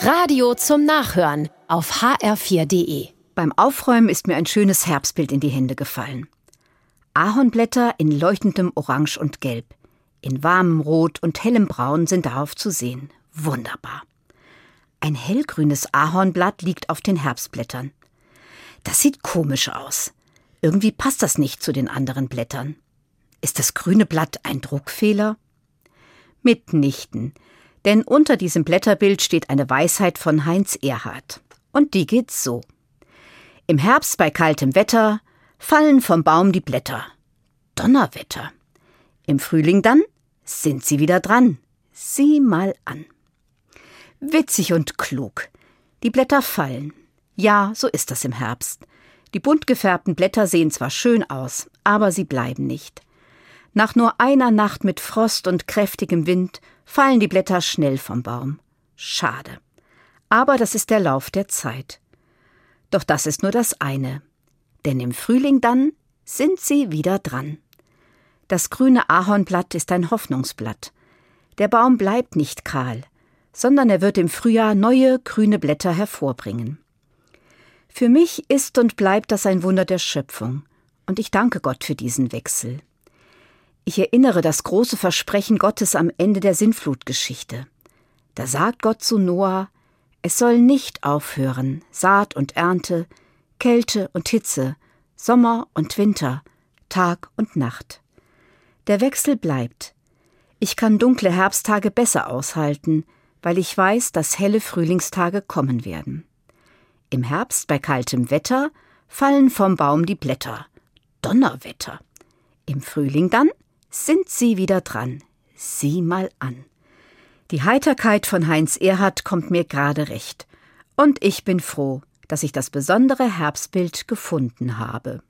Radio zum Nachhören auf hr4.de. Beim Aufräumen ist mir ein schönes Herbstbild in die Hände gefallen. Ahornblätter in leuchtendem Orange und Gelb, in warmem Rot und hellem Braun sind darauf zu sehen. Wunderbar. Ein hellgrünes Ahornblatt liegt auf den Herbstblättern. Das sieht komisch aus. Irgendwie passt das nicht zu den anderen Blättern. Ist das grüne Blatt ein Druckfehler? Mitnichten, denn unter diesem Blätterbild steht eine Weisheit von Heinz Erhard. Und die geht so. Im Herbst bei kaltem Wetter fallen vom Baum die Blätter. Donnerwetter. Im Frühling dann sind sie wieder dran. Sieh mal an. Witzig und klug. Die Blätter fallen. Ja, so ist das im Herbst. Die bunt gefärbten Blätter sehen zwar schön aus, aber sie bleiben nicht. Nach nur einer Nacht mit Frost und kräftigem Wind fallen die Blätter schnell vom Baum. Schade. Aber das ist der Lauf der Zeit. Doch das ist nur das eine. Denn im Frühling dann sind sie wieder dran. Das grüne Ahornblatt ist ein Hoffnungsblatt. Der Baum bleibt nicht kahl, sondern er wird im Frühjahr neue grüne Blätter hervorbringen. Für mich ist und bleibt das ein Wunder der Schöpfung, und ich danke Gott für diesen Wechsel. Ich erinnere das große Versprechen Gottes am Ende der Sintflutgeschichte. Da sagt Gott zu Noah, es soll nicht aufhören, Saat und Ernte, Kälte und Hitze, Sommer und Winter, Tag und Nacht. Der Wechsel bleibt. Ich kann dunkle Herbsttage besser aushalten, weil ich weiß, dass helle Frühlingstage kommen werden. Im Herbst bei kaltem Wetter fallen vom Baum die Blätter. Donnerwetter. Im Frühling dann sind sie wieder dran. Sieh mal an. Die Heiterkeit von Heinz Erhard kommt mir gerade recht. Und ich bin froh, dass ich das besondere Herbstbild gefunden habe.